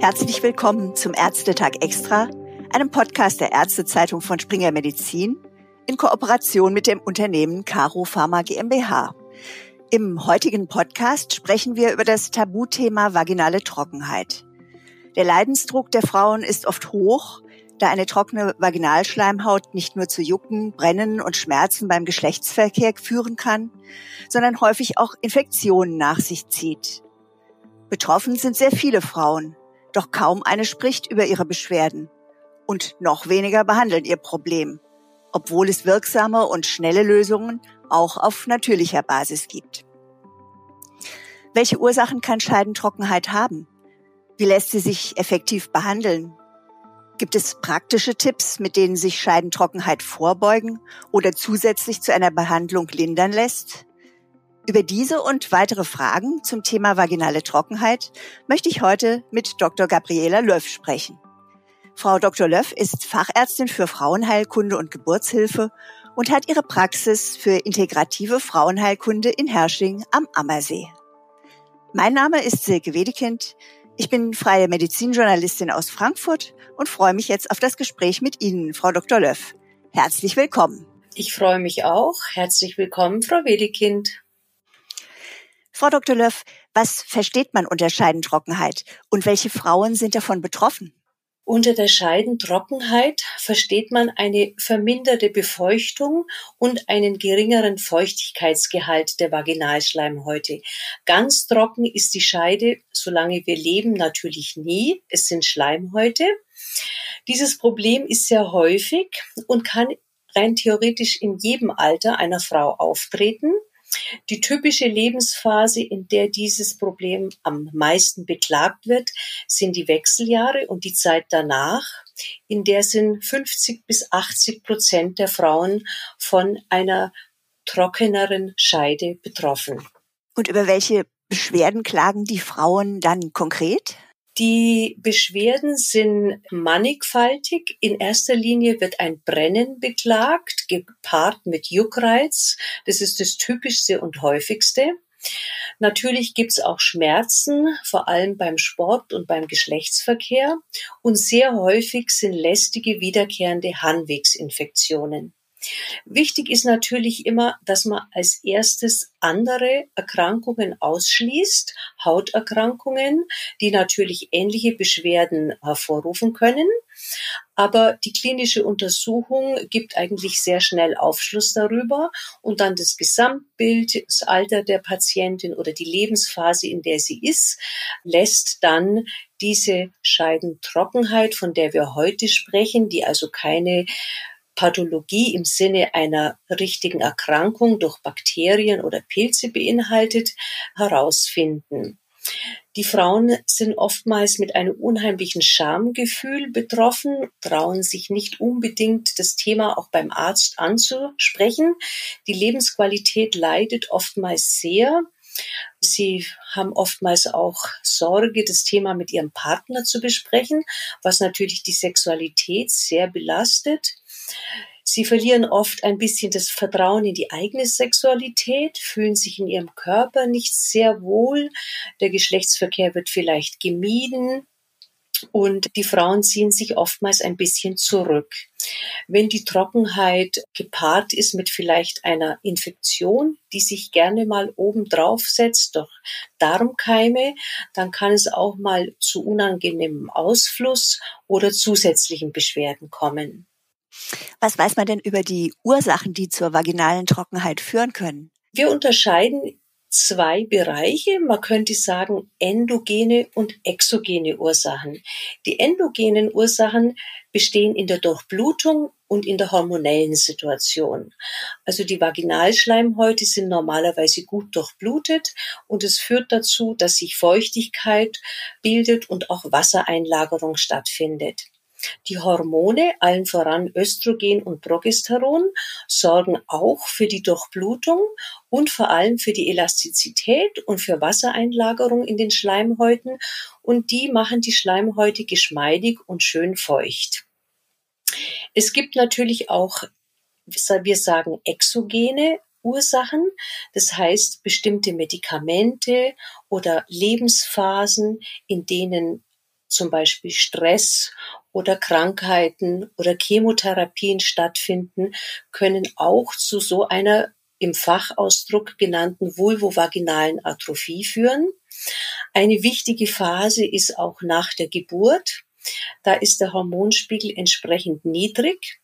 Herzlich willkommen zum Ärztetag Extra, einem Podcast der Ärztezeitung von Springer Medizin in Kooperation mit dem Unternehmen Caro Pharma GmbH. Im heutigen Podcast sprechen wir über das Tabuthema vaginale Trockenheit. Der Leidensdruck der Frauen ist oft hoch, da eine trockene Vaginalschleimhaut nicht nur zu Jucken, Brennen und Schmerzen beim Geschlechtsverkehr führen kann, sondern häufig auch Infektionen nach sich zieht. Betroffen sind sehr viele Frauen, doch kaum eine spricht über ihre Beschwerden und noch weniger behandeln ihr Problem, obwohl es wirksame und schnelle Lösungen auch auf natürlicher Basis gibt. Welche Ursachen kann Scheidentrockenheit haben? Wie lässt sie sich effektiv behandeln? Gibt es praktische Tipps, mit denen sich Scheidentrockenheit vorbeugen oder zusätzlich zu einer Behandlung lindern lässt? Über diese und weitere Fragen zum Thema vaginale Trockenheit möchte ich heute mit Dr. Gabriela Löff sprechen. Frau Dr. Löff ist Fachärztin für Frauenheilkunde und Geburtshilfe und hat ihre Praxis für integrative Frauenheilkunde in Hersching am Ammersee. Mein Name ist Silke Wedekind. Ich bin freie Medizinjournalistin aus Frankfurt und freue mich jetzt auf das Gespräch mit Ihnen, Frau Dr. Löff. Herzlich willkommen. Ich freue mich auch. Herzlich willkommen, Frau Wedekind. Frau Dr. Löff, was versteht man unter Scheidentrockenheit und welche Frauen sind davon betroffen? Unter der Scheidentrockenheit versteht man eine verminderte Befeuchtung und einen geringeren Feuchtigkeitsgehalt der Vaginalschleimhäute. Ganz trocken ist die Scheide, solange wir leben, natürlich nie. Es sind Schleimhäute. Dieses Problem ist sehr häufig und kann rein theoretisch in jedem Alter einer Frau auftreten. Die typische Lebensphase, in der dieses Problem am meisten beklagt wird, sind die Wechseljahre und die Zeit danach, in der sind 50 bis 80 Prozent der Frauen von einer trockeneren Scheide betroffen. Und über welche Beschwerden klagen die Frauen dann konkret? Die Beschwerden sind mannigfaltig. In erster Linie wird ein Brennen beklagt, gepaart mit Juckreiz. Das ist das typischste und häufigste. Natürlich gibt's auch Schmerzen, vor allem beim Sport und beim Geschlechtsverkehr. Und sehr häufig sind lästige, wiederkehrende Harnwegsinfektionen. Wichtig ist natürlich immer, dass man als erstes andere Erkrankungen ausschließt, Hauterkrankungen, die natürlich ähnliche Beschwerden hervorrufen können. Aber die klinische Untersuchung gibt eigentlich sehr schnell Aufschluss darüber und dann das Gesamtbild, das Alter der Patientin oder die Lebensphase, in der sie ist, lässt dann diese Scheidentrockenheit, von der wir heute sprechen, die also keine Pathologie im Sinne einer richtigen Erkrankung durch Bakterien oder Pilze beinhaltet, herausfinden. Die Frauen sind oftmals mit einem unheimlichen Schamgefühl betroffen, trauen sich nicht unbedingt das Thema auch beim Arzt anzusprechen. Die Lebensqualität leidet oftmals sehr. Sie haben oftmals auch Sorge, das Thema mit ihrem Partner zu besprechen, was natürlich die Sexualität sehr belastet. Sie verlieren oft ein bisschen das Vertrauen in die eigene Sexualität, fühlen sich in ihrem Körper nicht sehr wohl. Der Geschlechtsverkehr wird vielleicht gemieden. Und die Frauen ziehen sich oftmals ein bisschen zurück. Wenn die Trockenheit gepaart ist mit vielleicht einer Infektion, die sich gerne mal oben drauf setzt durch Darmkeime, dann kann es auch mal zu unangenehmem Ausfluss oder zusätzlichen Beschwerden kommen. Was weiß man denn über die Ursachen, die zur vaginalen Trockenheit führen können? Wir unterscheiden zwei Bereiche. Man könnte sagen endogene und exogene Ursachen. Die endogenen Ursachen bestehen in der Durchblutung und in der hormonellen Situation. Also die Vaginalschleimhäute sind normalerweise gut durchblutet und es führt dazu, dass sich Feuchtigkeit bildet und auch Wassereinlagerung stattfindet. Die Hormone, allen voran Östrogen und Progesteron, sorgen auch für die Durchblutung und vor allem für die Elastizität und für Wassereinlagerung in den Schleimhäuten und die machen die Schleimhäute geschmeidig und schön feucht. Es gibt natürlich auch, wir sagen, exogene Ursachen, das heißt bestimmte Medikamente oder Lebensphasen, in denen zum Beispiel Stress oder Krankheiten oder Chemotherapien stattfinden, können auch zu so einer im Fachausdruck genannten vulvovaginalen Atrophie führen. Eine wichtige Phase ist auch nach der Geburt. Da ist der Hormonspiegel entsprechend niedrig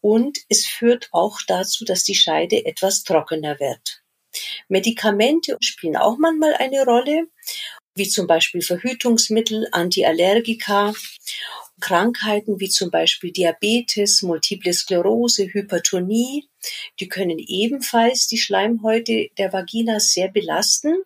und es führt auch dazu, dass die Scheide etwas trockener wird. Medikamente spielen auch manchmal eine Rolle, wie zum Beispiel Verhütungsmittel, Antiallergika, Krankheiten wie zum Beispiel Diabetes, Multiple Sklerose, Hypertonie, die können ebenfalls die Schleimhäute der Vagina sehr belasten.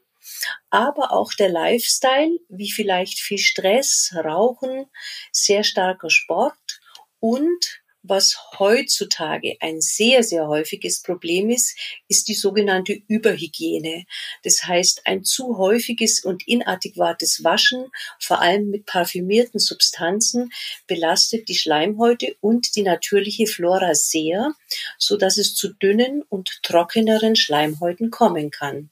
Aber auch der Lifestyle, wie vielleicht viel Stress, Rauchen, sehr starker Sport und was heutzutage ein sehr, sehr häufiges Problem ist, ist die sogenannte Überhygiene. Das heißt, ein zu häufiges und inadäquates Waschen, vor allem mit parfümierten Substanzen, belastet die Schleimhäute und die natürliche Flora sehr, so dass es zu dünnen und trockeneren Schleimhäuten kommen kann.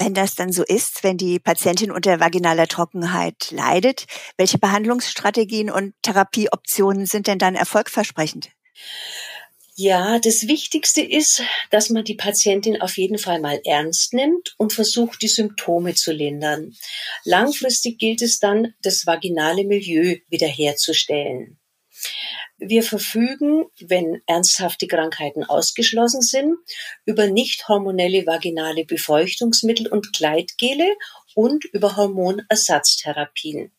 Wenn das dann so ist, wenn die Patientin unter vaginaler Trockenheit leidet, welche Behandlungsstrategien und Therapieoptionen sind denn dann erfolgversprechend? Ja, das Wichtigste ist, dass man die Patientin auf jeden Fall mal ernst nimmt und versucht, die Symptome zu lindern. Langfristig gilt es dann, das vaginale Milieu wiederherzustellen. Wir verfügen, wenn ernsthafte Krankheiten ausgeschlossen sind, über nicht hormonelle vaginale Befeuchtungsmittel und Gleitgele und über Hormonersatztherapien.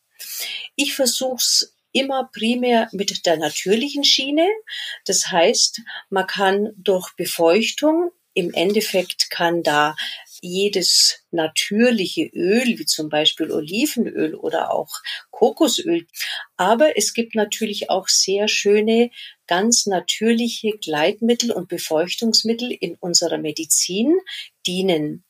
Ich versuche es immer primär mit der natürlichen Schiene. Das heißt, man kann durch Befeuchtung im Endeffekt kann da jedes natürliche Öl, wie zum Beispiel Olivenöl oder auch Kokosöl. Aber es gibt natürlich auch sehr schöne, ganz natürliche Gleitmittel und Befeuchtungsmittel in unserer Medizin dienen.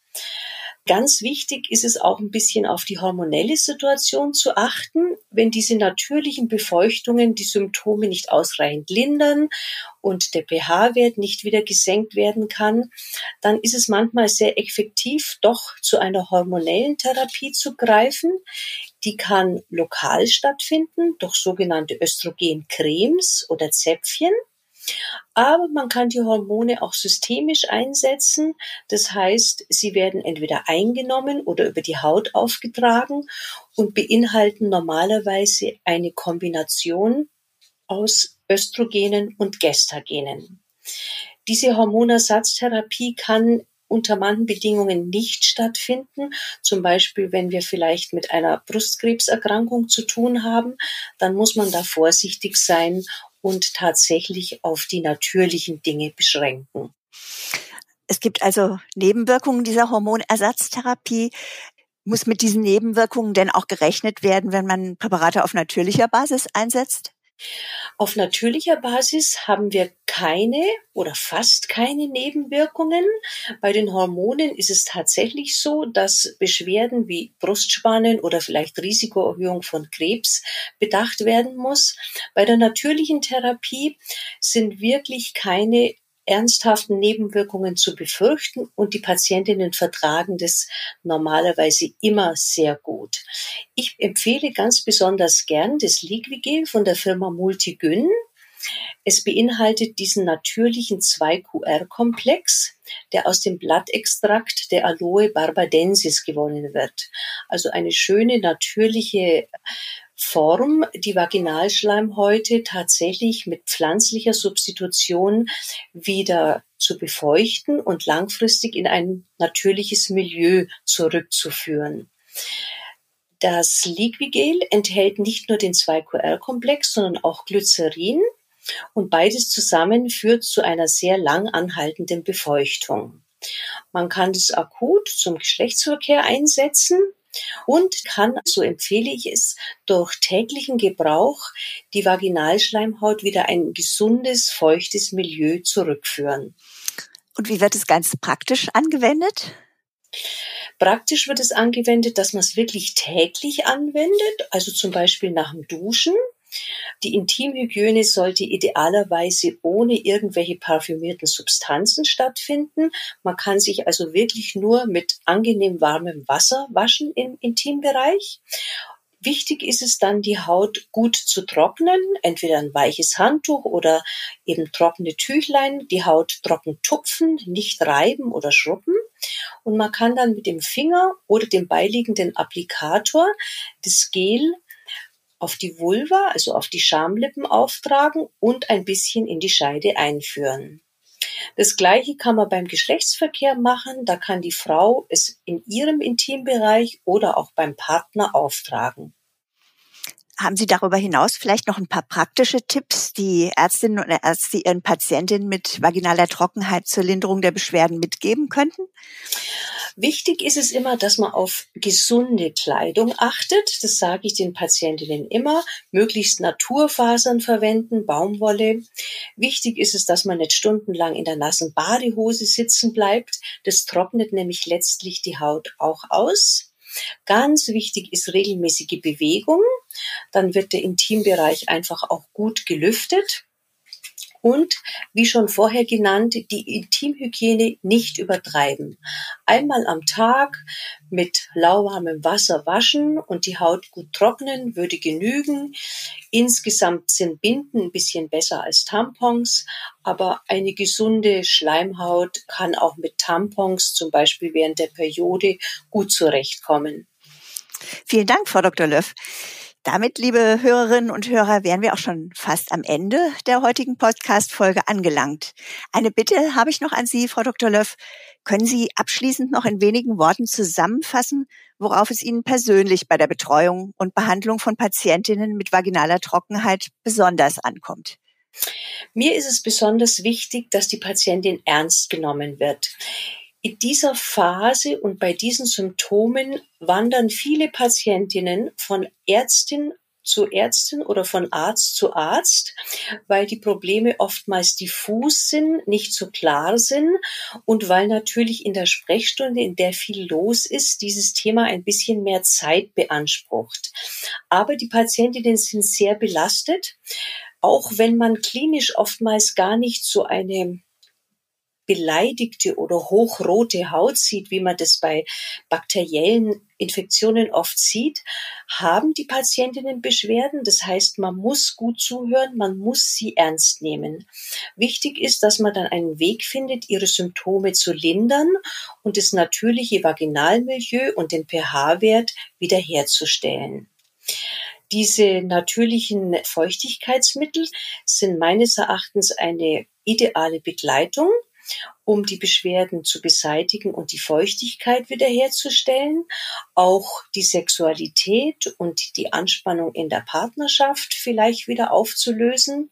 Ganz wichtig ist es auch ein bisschen auf die hormonelle Situation zu achten. Wenn diese natürlichen Befeuchtungen die Symptome nicht ausreichend lindern und der pH-Wert nicht wieder gesenkt werden kann, dann ist es manchmal sehr effektiv, doch zu einer hormonellen Therapie zu greifen. Die kann lokal stattfinden durch sogenannte Östrogencremes oder Zäpfchen. Aber man kann die Hormone auch systemisch einsetzen. Das heißt, sie werden entweder eingenommen oder über die Haut aufgetragen und beinhalten normalerweise eine Kombination aus Östrogenen und Gestagenen. Diese Hormonersatztherapie kann unter manchen Bedingungen nicht stattfinden. Zum Beispiel, wenn wir vielleicht mit einer Brustkrebserkrankung zu tun haben, dann muss man da vorsichtig sein und tatsächlich auf die natürlichen Dinge beschränken. Es gibt also Nebenwirkungen dieser Hormonersatztherapie. Muss mit diesen Nebenwirkungen denn auch gerechnet werden, wenn man Präparate auf natürlicher Basis einsetzt? Auf natürlicher Basis haben wir keine oder fast keine Nebenwirkungen. Bei den Hormonen ist es tatsächlich so, dass Beschwerden wie Brustspannen oder vielleicht Risikoerhöhung von Krebs bedacht werden muss. Bei der natürlichen Therapie sind wirklich keine ernsthaften Nebenwirkungen zu befürchten und die Patientinnen vertragen das normalerweise immer sehr gut. Ich empfehle ganz besonders gern das Liquigel von der Firma Multigyn. Es beinhaltet diesen natürlichen 2QR-Komplex, der aus dem Blattextrakt der Aloe barbadensis gewonnen wird. Also eine schöne natürliche Form die Vaginalschleimhäute tatsächlich mit pflanzlicher Substitution wieder zu befeuchten und langfristig in ein natürliches Milieu zurückzuführen. Das Liquigel enthält nicht nur den 2QR-Komplex, sondern auch Glycerin und beides zusammen führt zu einer sehr lang anhaltenden Befeuchtung. Man kann es akut zum Geschlechtsverkehr einsetzen und kann, so empfehle ich es, durch täglichen Gebrauch die Vaginalschleimhaut wieder ein gesundes, feuchtes Milieu zurückführen. Und wie wird es ganz praktisch angewendet? Praktisch wird es angewendet, dass man es wirklich täglich anwendet, also zum Beispiel nach dem Duschen die Intimhygiene sollte idealerweise ohne irgendwelche parfümierten Substanzen stattfinden. Man kann sich also wirklich nur mit angenehm warmem Wasser waschen im Intimbereich. Wichtig ist es dann, die Haut gut zu trocknen, entweder ein weiches Handtuch oder eben trockene Tüchlein, die Haut trocken tupfen, nicht reiben oder schrubben. Und man kann dann mit dem Finger oder dem beiliegenden Applikator das Gel auf die Vulva, also auf die Schamlippen auftragen und ein bisschen in die Scheide einführen. Das Gleiche kann man beim Geschlechtsverkehr machen. Da kann die Frau es in ihrem Intimbereich oder auch beim Partner auftragen. Haben Sie darüber hinaus vielleicht noch ein paar praktische Tipps, die Ärztinnen und Ärzte ihren Patientinnen mit vaginaler Trockenheit zur Linderung der Beschwerden mitgeben könnten? Wichtig ist es immer, dass man auf gesunde Kleidung achtet. Das sage ich den Patientinnen immer. Möglichst Naturfasern verwenden, Baumwolle. Wichtig ist es, dass man nicht stundenlang in der nassen Badehose sitzen bleibt. Das trocknet nämlich letztlich die Haut auch aus. Ganz wichtig ist regelmäßige Bewegung. Dann wird der Intimbereich einfach auch gut gelüftet. Und wie schon vorher genannt, die Intimhygiene nicht übertreiben. Einmal am Tag mit lauwarmem Wasser waschen und die Haut gut trocknen würde genügen. Insgesamt sind Binden ein bisschen besser als Tampons, aber eine gesunde Schleimhaut kann auch mit Tampons zum Beispiel während der Periode gut zurechtkommen. Vielen Dank, Frau Dr. Löff. Damit, liebe Hörerinnen und Hörer, wären wir auch schon fast am Ende der heutigen Podcast-Folge angelangt. Eine Bitte habe ich noch an Sie, Frau Dr. Löff. Können Sie abschließend noch in wenigen Worten zusammenfassen, worauf es Ihnen persönlich bei der Betreuung und Behandlung von Patientinnen mit vaginaler Trockenheit besonders ankommt? Mir ist es besonders wichtig, dass die Patientin ernst genommen wird. In dieser Phase und bei diesen Symptomen wandern viele Patientinnen von Ärztin zu Ärztin oder von Arzt zu Arzt, weil die Probleme oftmals diffus sind, nicht so klar sind und weil natürlich in der Sprechstunde, in der viel los ist, dieses Thema ein bisschen mehr Zeit beansprucht. Aber die Patientinnen sind sehr belastet, auch wenn man klinisch oftmals gar nicht so eine beleidigte oder hochrote Haut sieht, wie man das bei bakteriellen Infektionen oft sieht, haben die Patientinnen Beschwerden. Das heißt, man muss gut zuhören, man muss sie ernst nehmen. Wichtig ist, dass man dann einen Weg findet, ihre Symptome zu lindern und das natürliche Vaginalmilieu und den pH-Wert wiederherzustellen. Diese natürlichen Feuchtigkeitsmittel sind meines Erachtens eine ideale Begleitung um die Beschwerden zu beseitigen und die Feuchtigkeit wiederherzustellen, auch die Sexualität und die Anspannung in der Partnerschaft vielleicht wieder aufzulösen.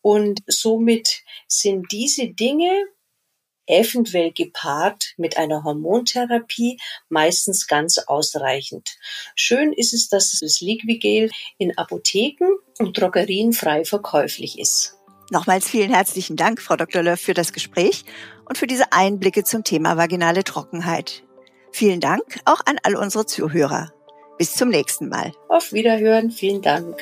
Und somit sind diese Dinge eventuell gepaart mit einer Hormontherapie meistens ganz ausreichend. Schön ist es, dass das Liquigel in Apotheken und Drogerien frei verkäuflich ist. Nochmals vielen herzlichen Dank, Frau Dr. Löff, für das Gespräch und für diese Einblicke zum Thema vaginale Trockenheit. Vielen Dank auch an all unsere Zuhörer. Bis zum nächsten Mal. Auf Wiederhören. Vielen Dank.